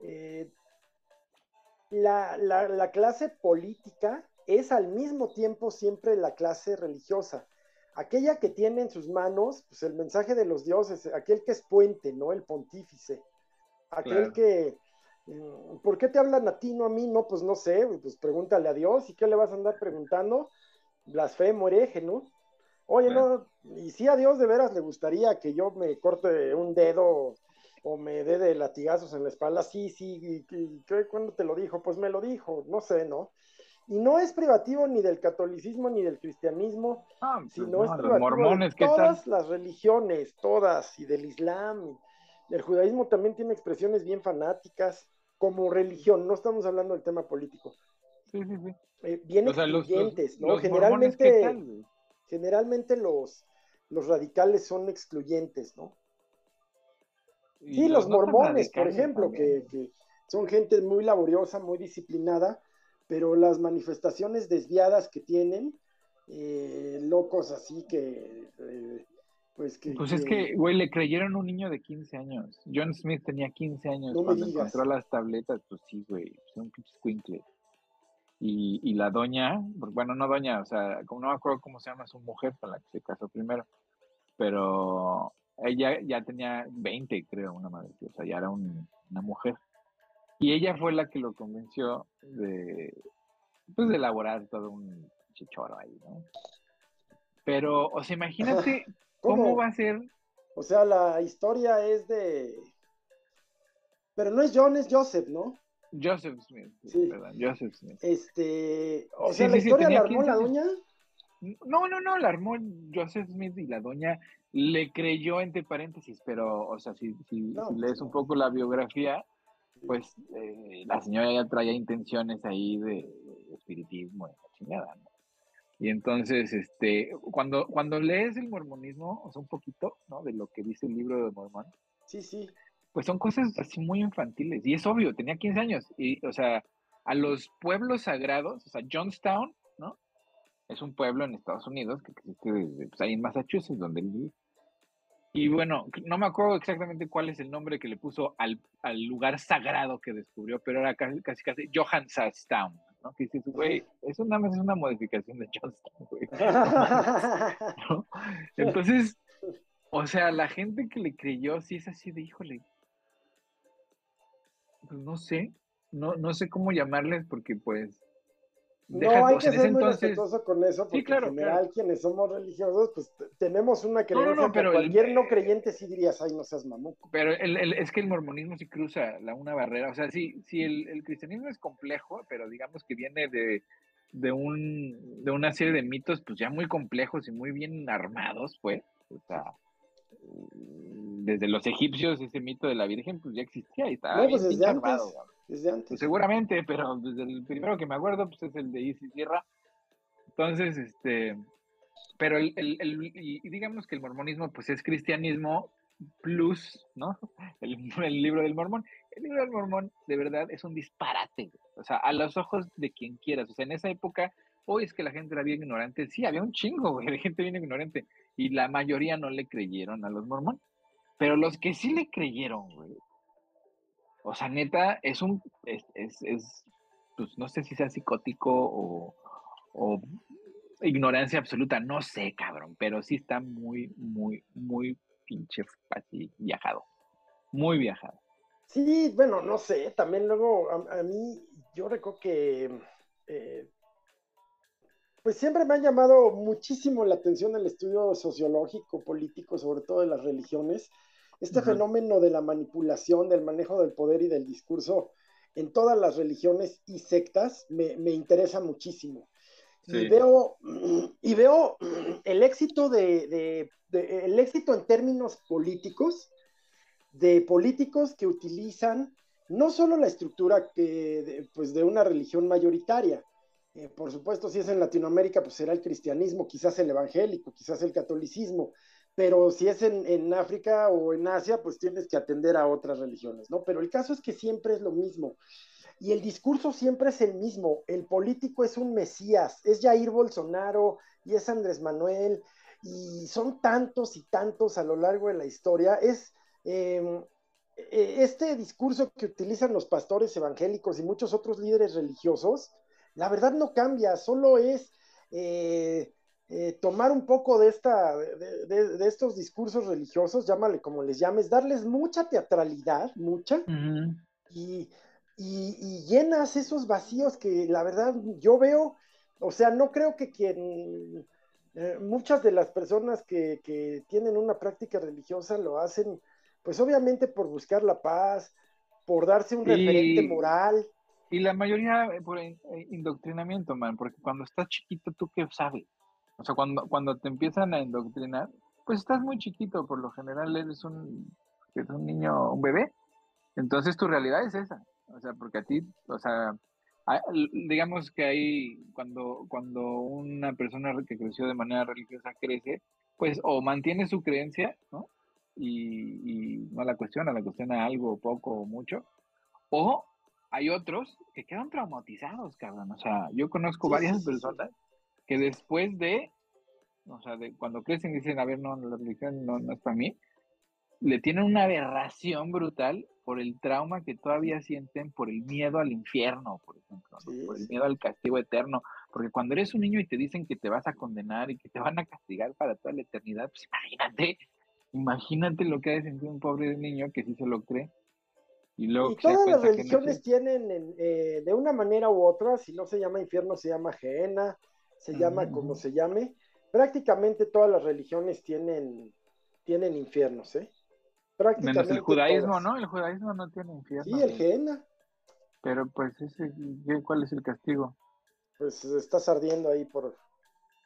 eh, la, clase política es al mismo tiempo siempre la clase religiosa. Aquella que tiene en sus manos pues, el mensaje de los dioses, aquel que es puente, ¿no? El pontífice. Aquel que, mm, ¿por qué te hablan a ti, no a mí? No, pues no sé, pues pregúntale a Dios. ¿Y qué le vas a andar preguntando? Blasfemo, hereje, ¿no? Oye, no, y si a Dios de veras le gustaría que yo me corte un dedo o me dé de latigazos en la espalda, sí, sí, y, ¿cuándo te lo dijo? Pues me lo dijo, no sé, ¿no? Y no es privativo ni del catolicismo ni del cristianismo, ah, pues sino es privativo de todas las religiones, todas, y del islam. El judaísmo también tiene expresiones bien fanáticas como religión, no estamos hablando del tema político. Sí, sí, sí. Eh, bien excluyentes, ¿no? generalmente, generalmente los, los radicales son excluyentes, ¿no? Sí, los, mormones, por ejemplo, que, son gente muy laboriosa, muy disciplinada, pero las manifestaciones desviadas que tienen, eh, locos así que, eh, pues que... Pues es que, güey, le creyeron a un niño de 15 años. John Smith tenía 15 años cuando encontró las tabletas, pues sí, güey, son un Y, y la doña, bueno, no doña, o sea, no me acuerdo cómo se llama su mujer con la que se casó primero, pero ella ya tenía 20, creo, una madre, o sea, ya era una mujer. Y ella fue la que lo convenció de, pues, de elaborar todo un chichoro ahí, ¿no? Pero, o sea, imagínate ¿Cómo? va a ser. O sea, la historia es de. Pero no es John, es Joseph, ¿no? Joseph Smith, sí. ¿verdad? Joseph Smith. Este, o sea, la historia la armó la doña. No, no, no, la armó Joseph Smith y la doña le creyó entre paréntesis, pero, o sea, si, si, lees un poco la biografía, pues eh, la señora ya traía intenciones ahí de, espiritismo y la chingada, ¿no? Y entonces, este, cuando, cuando lees el mormonismo, o sea, un poquito, ¿no? De lo que dice el libro de Mormón. Sí, sí. Pues son cosas así muy infantiles. Y es obvio, tenía 15 años. Y, o sea, a los pueblos sagrados, o sea, Johnstown. Es un pueblo en Estados Unidos que existe desde, pues, ahí en Massachusetts, donde él vive. Y bueno, no me acuerdo exactamente cuál es el nombre que le puso al, al lugar sagrado que descubrió, pero era casi casi, casi Johansastown, ¿no? Que dices, güey, eso nada más es una modificación de Johnstown, güey. Entonces, o sea, la gente que le creyó, sí es así de, híjole, pues no sé, no, no sé cómo llamarles porque pues no, hay que ser muy respetuoso con eso, porque en general quienes somos religiosos, pues tenemos una creencia, pero cualquier no creyente sí dirías, ay, no seas mamuco. Pero el, es que el mormonismo sí cruza la, una barrera, o sea, sí, sí el, cristianismo es complejo, pero digamos que viene de, de, un, de una serie de mitos, pues ya muy complejos y muy bien armados, pues, o sea, desde los egipcios ese mito de la Virgen, pues ya existía y estaba no, pues desde armado, desde antes. Pues seguramente, pero desde el primero que me acuerdo, pues es el de Isis Sierra. Entonces, este, pero el, el, y digamos que el mormonismo, pues es cristianismo, plus, ¿no? El, el, libro del mormón. El libro del mormón, de verdad, es un disparate. O sea, a los ojos de quien quieras. O sea, en esa época, hoy es que la gente era bien ignorante. Sí, había un chingo, güey, de gente bien ignorante. Y la mayoría no le creyeron a los mormón. Pero los que sí le creyeron, güey. O sea, neta, es un, es, es, es pues no sé si sea psicótico o, o ignorancia absoluta, no sé, cabrón, pero sí está muy, muy, muy pinche así viajado. Muy viajado. Sí, bueno, no sé, también luego a, mí, yo recuerdo que, eh, pues siempre me ha llamado muchísimo la atención el estudio sociológico, político, sobre todo de las religiones, este fenómeno de la manipulación, del manejo del poder y del discurso en todas las religiones y sectas me, me interesa muchísimo. Y veo, y veo el éxito de, el éxito en términos políticos, de políticos que utilizan no solo la estructura que, de, pues de una religión mayoritaria, eh, por supuesto, si es en Latinoamérica, pues será el cristianismo, quizás el evangélico, quizás el catolicismo, pero si es en, en, África o en Asia, pues tienes que atender a otras religiones, ¿no? Pero el caso es que siempre es lo mismo. Y el discurso siempre es el mismo. El político es un mesías, es Jair Bolsonaro y es Andrés Manuel, y son tantos y tantos a lo largo de la historia. Es em, e, este discurso que utilizan los pastores evangélicos y muchos otros líderes religiosos, la verdad no cambia, solo es eh, eh, tomar un poco de, esta, de, estos discursos religiosos, llámale como les llames, darles mucha teatralidad, mucha, y y, llenas esos vacíos que la verdad yo veo, o sea, no creo que quien, eh, muchas de las personas que, que, tienen una práctica religiosa lo hacen, pues obviamente por buscar la paz, por darse un referente moral. Y la mayoría eh, por eh, indoctrinamiento, man, porque cuando estás chiquito, ¿tú qué sabes? O sea, cuando, cuando te empiezan a indoctrinar, pues estás muy chiquito, por lo general eres un, eres un niño, un bebé, entonces tu realidad es esa. O sea, porque a ti, o sea, digamos que ahí cuando, cuando una persona que creció de manera religiosa crece, pues o mantiene su creencia, ¿no? Y, no la cuestiona, la cuestiona algo, poco o mucho, o hay otros que quedan traumatizados, cabrón. O sea, yo conozco varias personas que después de, o sea, de cuando crecen dicen, a ver, no, la religión no, no es para mí, le tienen una aberración brutal por el trauma que todavía sienten por el miedo al infierno, por ejemplo, por el miedo al castigo eterno, porque cuando eres un niño y te dicen que te vas a condenar y que te van a castigar para toda la eternidad, pues imagínate, imagínate lo que ha de sentir un pobre niño que sí se lo cree. Y, luego todas las religiones tienen, eh, de una manera u otra, si no se llama infierno, se llama gehenna, se llama como se llame, prácticamente todas las religiones tienen, tienen infiernos, ¿eh? Menos el judaísmo, ¿no? El judaísmo no tiene infierno. Sí, el Gehenna. Pero pues, ese, ¿cuál es el castigo? Pues estás ardiendo ahí por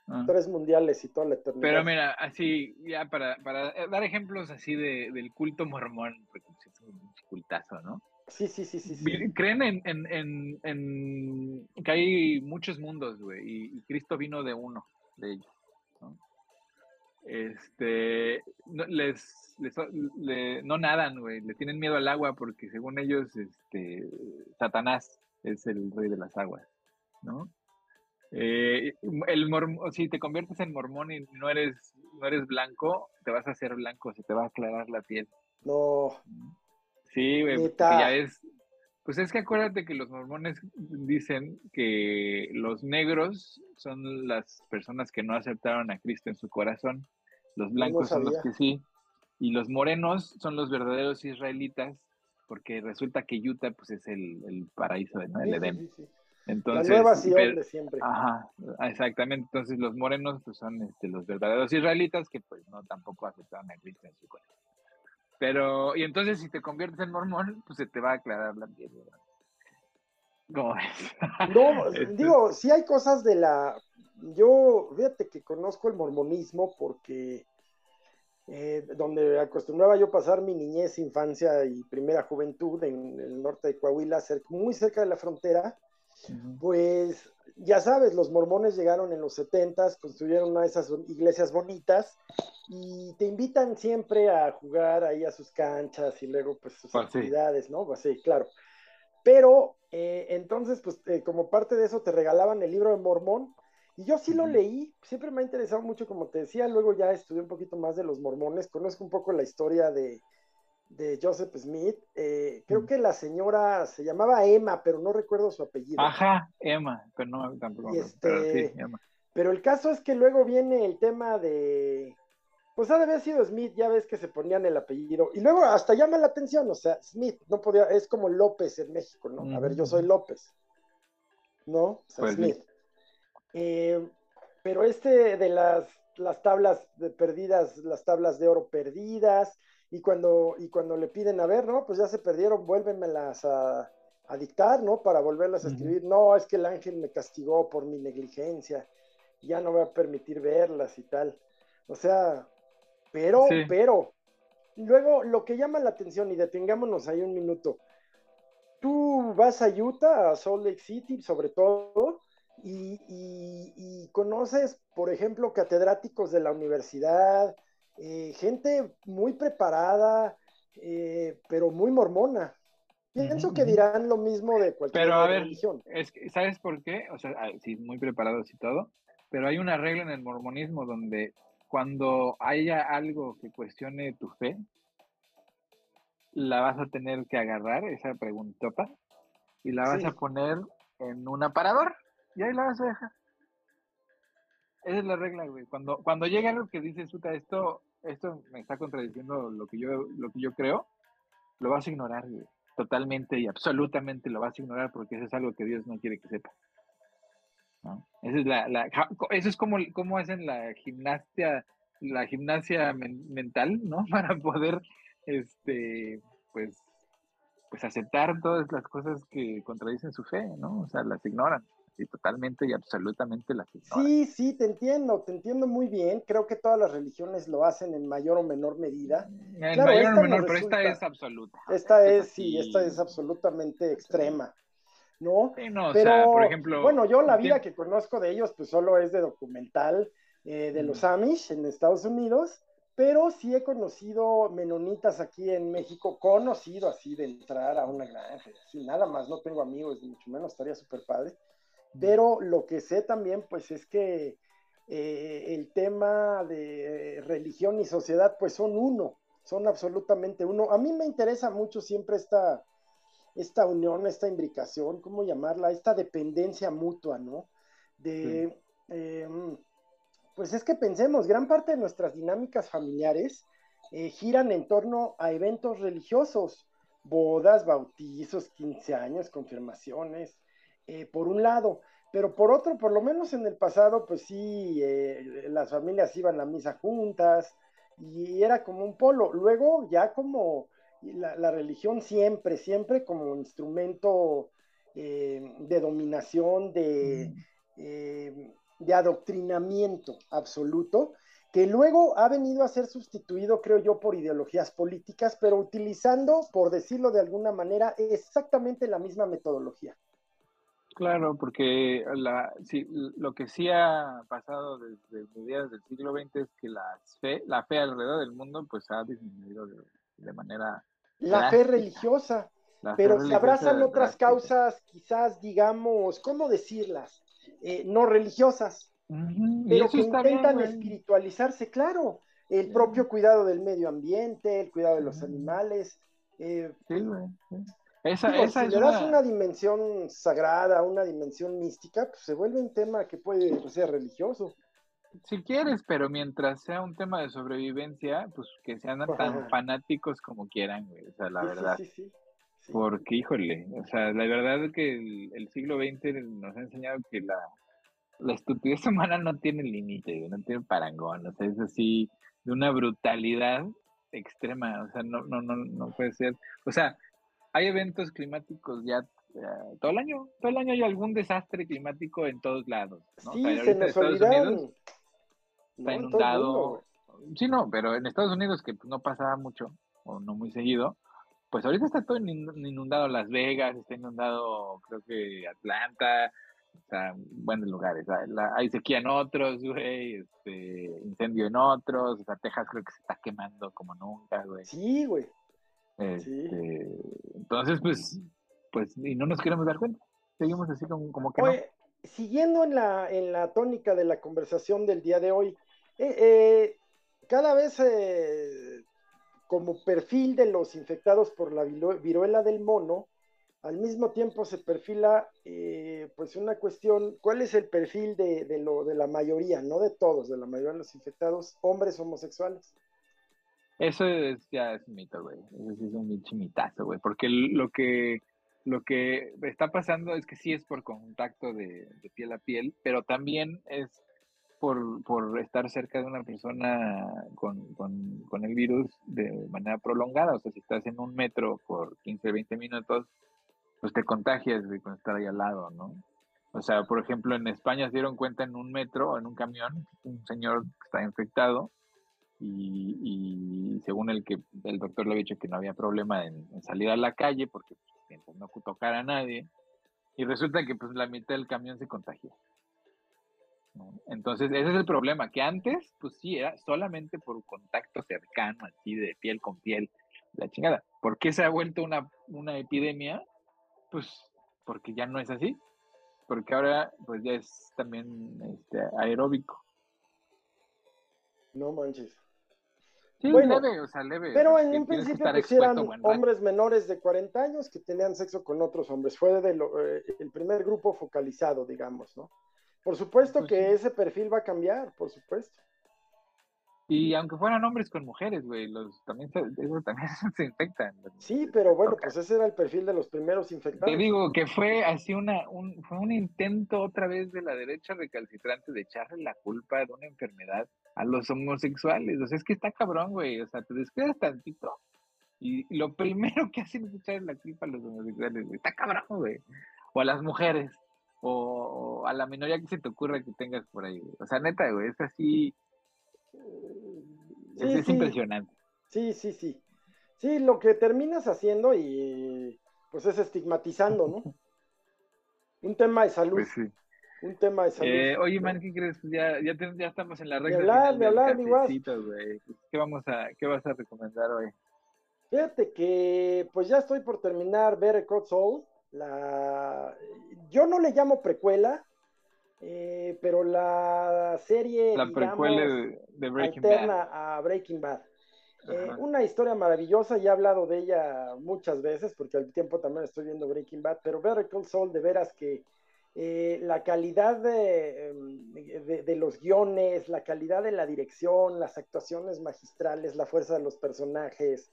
ah. tres mundiales y toda la eternidad. Pero mira, así, ya para, para dar ejemplos así de, del culto mormón, porque es un cultazo, ¿no? Sí, sí, sí, sí. Creen en, en, en, en, que hay muchos mundos, güey, y, y Cristo vino de uno de ellos este, no, les, no nadan, güey, le tienen miedo al agua porque según ellos, este, Satanás es el rey de las aguas, ¿no? Eh, el si te conviertes en mormón y no eres, no eres blanco, te vas a hacer blanco, se te va a aclarar la piel. No. Sí, güey, ya es, pues es que acuérdate que los mormones dicen que los negros son las personas que no aceptaron a Cristo en su corazón, los blancos son los que sí, y los morenos son los verdaderos israelitas, porque resulta que Utah pues es el, paraíso de ¿no? el Edén. Entonces, la nueva de siempre. Ajá, exactamente. Entonces los morenos pues, son este, los verdaderos israelitas que pues no tampoco aceptaron a Cristo en su corazón. Pero, y entonces si te conviertes en mormón, pues se te va a aclarar la piel. ¿Cómo ves? No, este digo, sí hay cosas de la... Yo, fíjate que conozco el mormonismo porque eh, donde acostumbraba yo pasar mi niñez, infancia y primera juventud en el norte de Coahuila, muy cerca de la frontera, Pues ya sabes, los mormones llegaron en los 70, construyeron una de esas iglesias bonitas y te invitan siempre a jugar ahí a sus canchas y luego pues sus pues actividades, ¿no? Pues sí, claro. Pero eh, entonces, pues eh, como parte de eso te regalaban el libro de Mormón y yo sí lo leí, siempre me ha interesado mucho, como te decía, luego ya estudié un poquito más de los mormones, conozco un poco la historia de, de Joseph Smith. Eh, creo que la señora se llamaba Emma, pero no recuerdo su apellido. Ajá, Emma, pero no tampoco. pero, sí, este, pero el caso es que luego viene el tema de. Pues ha de haber sido Smith, ya ves que se ponían el apellido. Y luego hasta llama la atención, o sea, Smith no podía, es como López en México, ¿no? A ver, yo soy López. ¿No? O sea, pues Smith. Eh, pero este de las, las tablas de perdidas, las tablas de oro perdidas, y cuando, y cuando le piden, a ver, ¿no? Pues ya se perdieron, vuélvemelas a, a dictar, ¿no? Para volverlas a escribir. No, es que el ángel me castigó por mi negligencia, ya no voy a permitir verlas y tal. O sea, pero, pero, luego lo que llama la atención, y detengámonos ahí un minuto, tú vas a Utah, a Salt Lake City, sobre todo, y, y conoces, por ejemplo, catedráticos de la universidad, eh, gente muy preparada, eh, pero muy mormona. Pienso que dirán lo mismo de cualquier pero, a ver, religión. Es que, ¿Sabes por qué? O sea, ah, sí, muy preparados y todo, pero hay una regla en el mormonismo donde cuando haya algo que cuestione tu fe, la vas a tener que agarrar, esa preguntota, y la vas a poner en un aparador, y ahí la vas a dejar. Esa es la regla, güey. Cuando, cuando llega algo que dices, puta, esto, esto me está contradiciendo lo que yo, lo que yo creo, lo vas a ignorar, güey. Totalmente y absolutamente lo vas a ignorar porque eso es algo que Dios no quiere que sepa. ¿no? Esa es la, la, eso es como, hacen la gimnasia, la gimnasia mental, ¿no? Para poder, este, pues, pues aceptar todas las cosas que contradicen su fe, ¿no? O sea, las ignoran y totalmente y absolutamente la Sí, sí, te entiendo, te entiendo muy bien. Creo que todas las religiones lo hacen en mayor o menor medida. En mayor o menor, pero esta es absoluta. Esta es, sí, esta es absolutamente extrema. ¿No? no pero, por ejemplo. Bueno, yo la vida que conozco de ellos, pues solo es de documental eh, de los Amish en Estados Unidos, pero sí he conocido menonitas aquí en México, conocido así de entrar a una granja, así nada más, no tengo amigos, ni mucho menos, estaría súper padre pero lo que sé también, pues es que eh, el tema de religión y sociedad, pues son uno, son absolutamente uno. A mí me interesa mucho siempre esta, esta unión, esta imbricación, ¿cómo llamarla? Esta dependencia mutua, ¿no? De, em, pues es que pensemos, gran parte de nuestras dinámicas familiares eh, giran en torno a eventos religiosos, bodas, bautizos, 15 años, confirmaciones, eh, por un lado, pero por otro, por lo menos en el pasado, pues sí, eh, las familias iban a misa juntas y era como un polo. Luego ya como la, religión siempre, siempre como instrumento eh, de dominación, de, de adoctrinamiento absoluto, que luego ha venido a ser sustituido, creo yo, por ideologías políticas, pero utilizando, por decirlo de alguna manera, exactamente la misma metodología. Claro, porque la, sí, lo que sí ha pasado desde mediados del siglo XX es que la fe, la fe alrededor del mundo pues ha disminuido de, manera... La fe religiosa, pero se abrazan otras causas, quizás digamos, ¿cómo decirlas? Eh, no religiosas, pero que intentan espiritualizarse, claro, el propio cuidado del medio ambiente, el cuidado de los animales. Eh, sí, esa, esa si le das una... dimensión sagrada, una dimensión mística, pues se vuelve un tema que puede ser religioso. Si quieres, pero mientras sea un tema de sobrevivencia, pues que sean tan fanáticos como quieran, güey. O sea, la verdad. Sí, sí, Porque, híjole, o sea, la verdad es que el, siglo XX nos ha enseñado que la, la estupidez humana no tiene límite, no tiene parangón, o sea, es así, de una brutalidad extrema, o sea, no, no, no, no puede ser. O sea, hay eventos climáticos ya eh, todo el año, todo el año hay algún desastre climático en todos lados. ¿no? Sí, se nos Estados Unidos está inundado. Sí, no, pero en Estados Unidos que no pasaba mucho o no muy seguido, pues ahorita está todo inundado Las Vegas, está inundado creo que Atlanta, o sea, buenos lugares. hay sequía en otros, güey, este, incendio en otros, o sea, Texas creo que se está quemando como nunca, güey. Sí, güey. Este, entonces, pues, pues, y no nos queremos dar cuenta. Seguimos así como, como que no. Siguiendo en la, en la tónica de la conversación del día de hoy, eh, eh, cada vez eh, como perfil de los infectados por la viruela del mono, al mismo tiempo se perfila pues una cuestión, ¿cuál es el perfil de, lo, de la mayoría, no de todos, de la mayoría de los infectados, hombres homosexuales? Eso es, ya es un mito, güey. Eso es un mitazo, güey. Porque lo que, lo que está pasando es que sí es por contacto de, de piel a piel, pero también es por, por estar cerca de una persona con, el virus de manera prolongada. O sea, si estás en un metro por 15, 20 minutos, pues te contagias de con estar ahí al lado, ¿no? O sea, por ejemplo, en España se dieron cuenta en un metro en un camión, un señor está infectado y, y, según el que el doctor le había dicho que no había problema en, salir a la calle porque pues, no tocar a nadie y resulta que pues la mitad del camión se contagió. Entonces, ese es el problema, que antes, pues sí, era solamente por contacto cercano, así de piel con piel, la chingada. ¿Por qué se ha vuelto una, una epidemia? Pues porque ya no es así, porque ahora pues ya es también este, aeróbico. No manches. Sí, leve, o sea, leve. Pero en un principio pues, eran hombres menores de 40 años que tenían sexo con otros hombres. Fue de eh, el primer grupo focalizado, digamos, ¿no? Por supuesto pues que ese perfil va a cambiar, por supuesto. Y aunque fueran hombres con mujeres, güey, los también se, también se infectan. Sí, pero bueno, pues ese era el perfil de los primeros infectados. Te digo que fue así una, un, fue un intento otra vez de la derecha recalcitrante de echarle la culpa de una enfermedad a los homosexuales. O sea, es que está cabrón, güey. O sea, te descuidas tantito y lo primero que hacen es echarle la culpa a los homosexuales, güey. Está cabrón, güey. O a las mujeres o, a la minoría que se te ocurra que tengas por ahí. O sea, neta, güey, es así. es, impresionante. Sí, sí, sí. Sí, lo que terminas haciendo y pues es estigmatizando, ¿no? Un tema de salud. Pues sí. Un tema de salud. Eh, oye, man, ¿qué crees? Ya, ya, ya estamos en la recta. De hablar, de hablar, mi ¿Qué, vamos a, ¿Qué vas a recomendar hoy? Fíjate que pues ya estoy por terminar Better Call Soul. La, yo no le llamo precuela, eh, pero la serie la precuela de, Breaking alterna a Breaking Bad. Eh, una historia maravillosa, ya he hablado de ella muchas veces, porque al tiempo también estoy viendo Breaking Bad, pero Better Call Saul, de veras que eh, la calidad em, de, de, los guiones, la calidad de la dirección, las actuaciones magistrales, la fuerza de los personajes,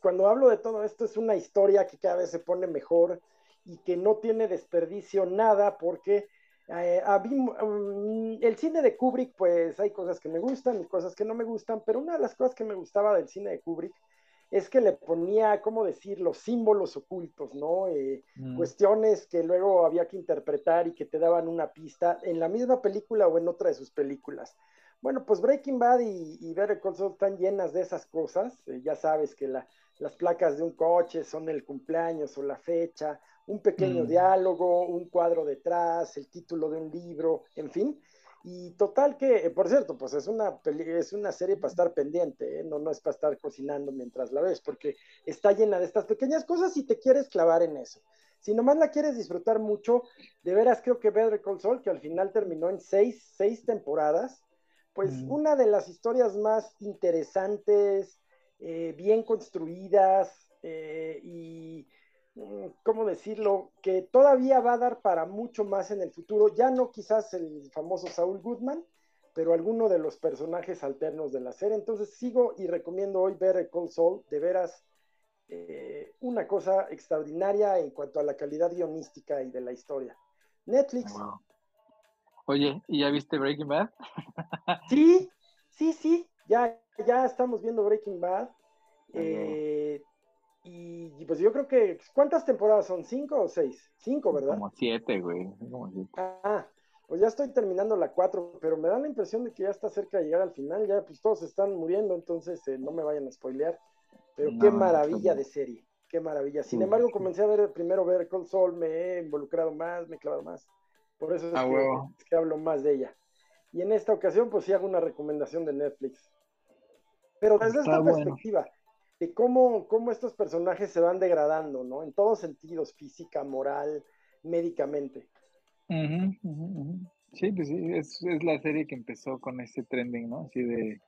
cuando hablo de todo esto es una historia que cada vez se pone mejor y que no tiene desperdicio nada porque eh, mm, el cine de Kubrick, pues hay cosas que me gustan y cosas que no me gustan, pero una de las cosas que me gustaba del cine de Kubrick es que le ponía, ¿cómo decir?, los símbolos ocultos, ¿no? Eh, mm. Cuestiones que luego había que interpretar y que te daban una pista en la misma película o en otra de sus películas. Bueno, pues Breaking Bad y, y Better Call Saul están llenas de esas cosas. Eh, ya sabes que las placas de un coche son el cumpleaños o la fecha, un pequeño mm. diálogo, un cuadro detrás, el título de un libro, en fin. Y total que, eh, por cierto, pues es una, es una serie para estar pendiente, ¿eh? no, no es para estar cocinando mientras la ves, porque está llena de estas pequeñas cosas y te quieres clavar en eso. Si nomás la quieres disfrutar mucho, de veras creo que Better Call Saul, que al final terminó en seis, seis temporadas, pues una de las historias más interesantes, eh, bien construidas eh, y, mm, ¿cómo decirlo?, que todavía va a dar para mucho más en el futuro, ya no quizás el famoso Saul Goodman, pero alguno de los personajes alternos de la serie. Entonces sigo y recomiendo hoy ver Cold Soul, de veras eh, una cosa extraordinaria en cuanto a la calidad guionística y de la historia. Netflix, Oye, ¿y ya viste Breaking Bad? sí, sí, sí, ya, ya estamos viendo Breaking Bad. Eh, y, pues yo creo que, ¿cuántas temporadas son? ¿Cinco o seis? Cinco, ¿verdad? Como siete, güey. Ah, pues ya estoy terminando la cuatro, pero me da la impresión de que ya está cerca de llegar al final, ya pues todos están muriendo, entonces eh, no me vayan a spoilear. Pero qué maravilla de serie, qué maravilla. Sin embargo, comencé a ver primero ver Cold Soul, me he involucrado más, me he clavado más. Por eso es, ah, que, hablo más de ella. Y en esta ocasión, pues sí hago una recomendación de Netflix. Pero desde esta perspectiva, de cómo, cómo estos personajes se van degradando, ¿no? En todos sentidos, física, moral, médicamente. Sí, pues sí, es, la serie que empezó con este trending, ¿no? Así de,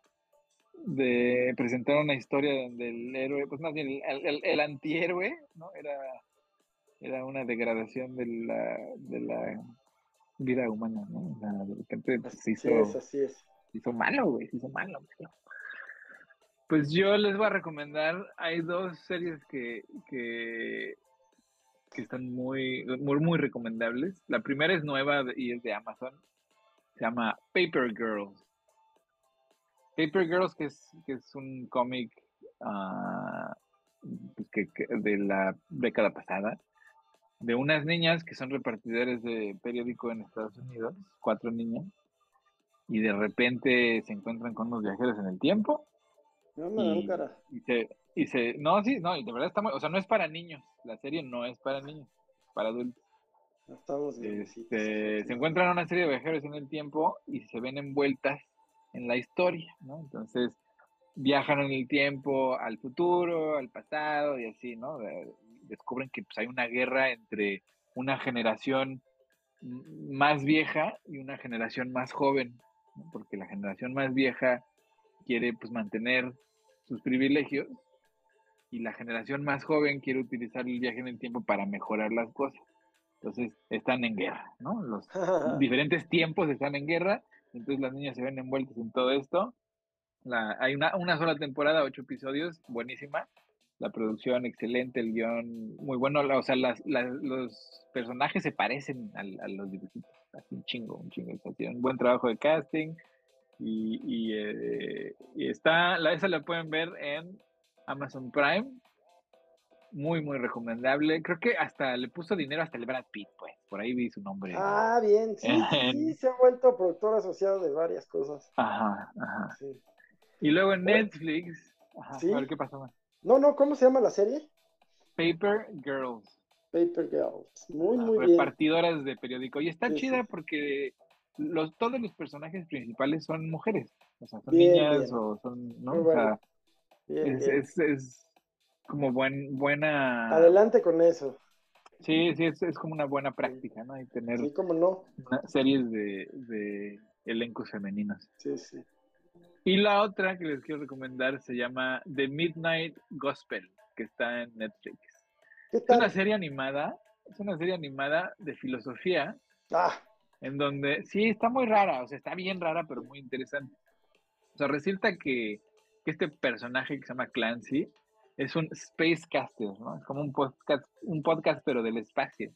de presentar una historia donde el héroe, pues más bien el, antihéroe, ¿no? Era, era una degradación de la, de la vida humana, ¿no? de repente pues, se hizo, así es. Se hizo malo, güey, se hizo malo. Pues yo les voy a recomendar, hay dos series que, que, que están muy, muy, muy recomendables. La primera es nueva y es de Amazon. Se llama Paper Girls. Paper Girls, que es, que es un cómic ah, pues que, de la década pasada, de unas niñas que son repartidores de periódico en Estados Unidos, cuatro niñas, y de repente se encuentran con unos viajeros en el tiempo no me y, cara. Y se, no, sí, no, y de verdad está muy, o sea, no es para niños, la serie no es para niños, para adultos. Estamos este, se encuentran una serie de viajeros en el tiempo y se ven envueltas en la historia, ¿no? Entonces, viajan en el tiempo al futuro, al pasado y así, ¿no? Descubren que pues, hay una guerra entre una generación más vieja y una generación más joven, porque la generación más vieja quiere pues mantener sus privilegios y la generación más joven quiere utilizar el viaje en el tiempo para mejorar las cosas. Entonces están en guerra, ¿no? Los diferentes tiempos están en guerra, entonces las niñas se ven envueltas en todo esto. La, hay una, una sola temporada, ocho episodios, buenísima. La producción excelente, el guion muy bueno. O sea, las, los personajes se parecen a, los dibujitos. Así un chingo, un chingo. un buen trabajo de casting y, eh, y, está, la, esa la pueden ver en Amazon Prime. Muy, muy recomendable. Creo que hasta le puso dinero hasta el Brad Pitt, pues. Por ahí vi su nombre. Ah, bien. Sí, sí, se ha vuelto productor asociado de varias cosas. Ajá, ajá. Y luego en Netflix. Ajá, A ver qué pasó. No, no, ¿cómo se llama la serie? Paper Girls. Paper Girls. Muy, muy bien. Repartidoras de periódico. Y está chida porque los, todos los personajes principales son mujeres, o sea, son niñas o son, ¿no? o sea, es, es, como buen, buena... Adelante con eso. Sí, sí, es, es como una buena práctica, ¿no? Y tener sí, cómo no. series de, de elencos femeninos. Sí, sí. Y la otra que les quiero recomendar se llama The Midnight Gospel, que está en Netflix. Es una serie animada, es una serie animada de filosofía. Ah en donde sí está muy rara, o sea, está bien rara, pero muy interesante. O sea, resulta que, este personaje que se llama Clancy es un spacecaster, ¿no? Es como un podcast, un podcast pero del espacio.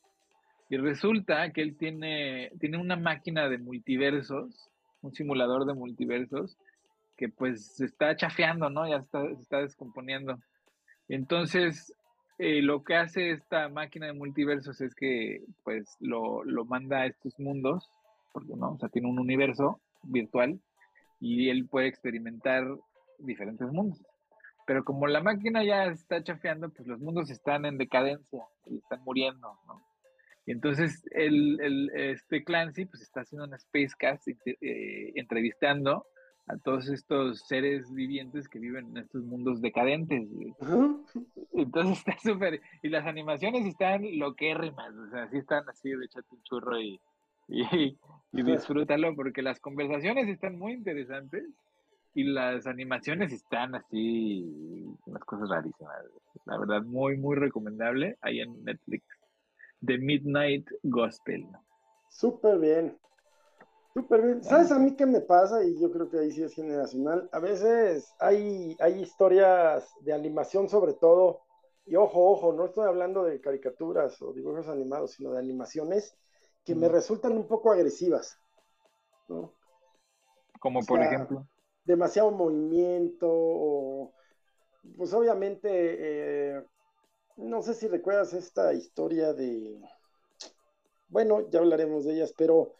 Y resulta que él tiene, tiene una máquina de multiversos, un simulador de multiversos, que pues se está chafeando, ¿no? Ya está, se está descomponiendo. Entonces, eh, lo que hace esta máquina de multiversos es que pues lo, manda a estos mundos, porque no, o sea, tiene un universo virtual y él puede experimentar diferentes mundos. Pero como la máquina ya está chafeando, pues los mundos están en decadencia y están muriendo, ¿no? Y entonces el, el, este Clancy pues está haciendo una Spacecast eh, entrevistando a todos estos seres vivientes que viven en estos mundos decadentes. Entonces está súper. Y las animaciones están loquérrimas, o sea, sí están así de echate un churro y, y, disfrútalo, porque las conversaciones están muy interesantes y las animaciones están así, unas cosas rarísimas. La verdad, muy, muy recomendable ahí en Netflix. The Midnight Gospel. Súper bien. Súper bien. ¿Sabes a mí qué me pasa? Y yo creo que ahí sí es generacional. A veces hay, hay historias de animación sobre todo, y ojo, ojo, no estoy hablando de caricaturas o dibujos animados, sino de animaciones que me resultan un poco agresivas. ¿no? Como por ejemplo. Demasiado movimiento, o, pues obviamente, eh, no sé si recuerdas esta historia de, bueno, ya hablaremos de ellas, pero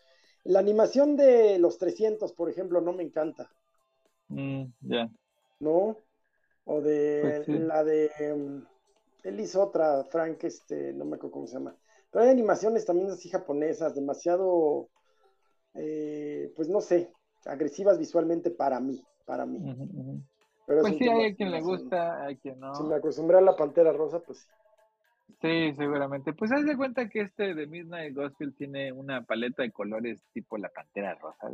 la animación de los 300, por ejemplo, no me encanta. Mm, ya. ¿No? O de pues la de. Em, él hizo otra, Frank, este, no me acuerdo cómo se llama. Pero hay animaciones también así japonesas, demasiado. Eh, pues no sé, agresivas visualmente para mí. Para mí. pues sí, hay a quien le gusta, hay quien no. Si me acostumbré a la pantera rosa, pues sí. Sí, seguramente. Pues haz de cuenta que este de Midnight Gospel tiene una paleta de colores tipo la pantera rosa,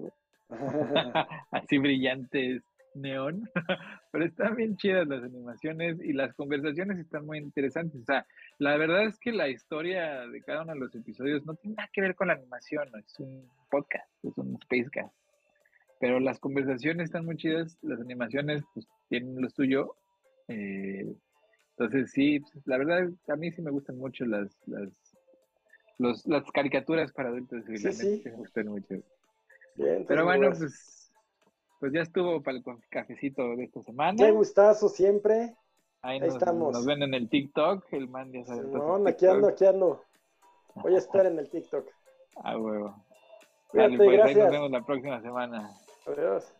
Así brillantes, neón. Pero están bien chidas las animaciones y las conversaciones están muy interesantes. O sea, la verdad es que la historia de cada uno de los episodios no tiene nada que ver con la animación, es un podcast, es un spacecast. Pero las conversaciones están muy chidas, las animaciones pues tienen lo suyo. Eh, entonces, sí, pues, la verdad, a mí sí me gustan mucho las, las, los, las caricaturas para adultos. Sí, sí. Me gustan mucho. Pero bueno, pues, pues ya estuvo para el cafecito de esta semana. Qué gustazo siempre. Ahí, estamos. Nos ven en el TikTok, el man ya sabe. No, aquí ando, aquí ando. Voy a estar en el TikTok. Ah, huevo. Cuídate, pues, Ahí nos vemos la próxima semana. Adiós.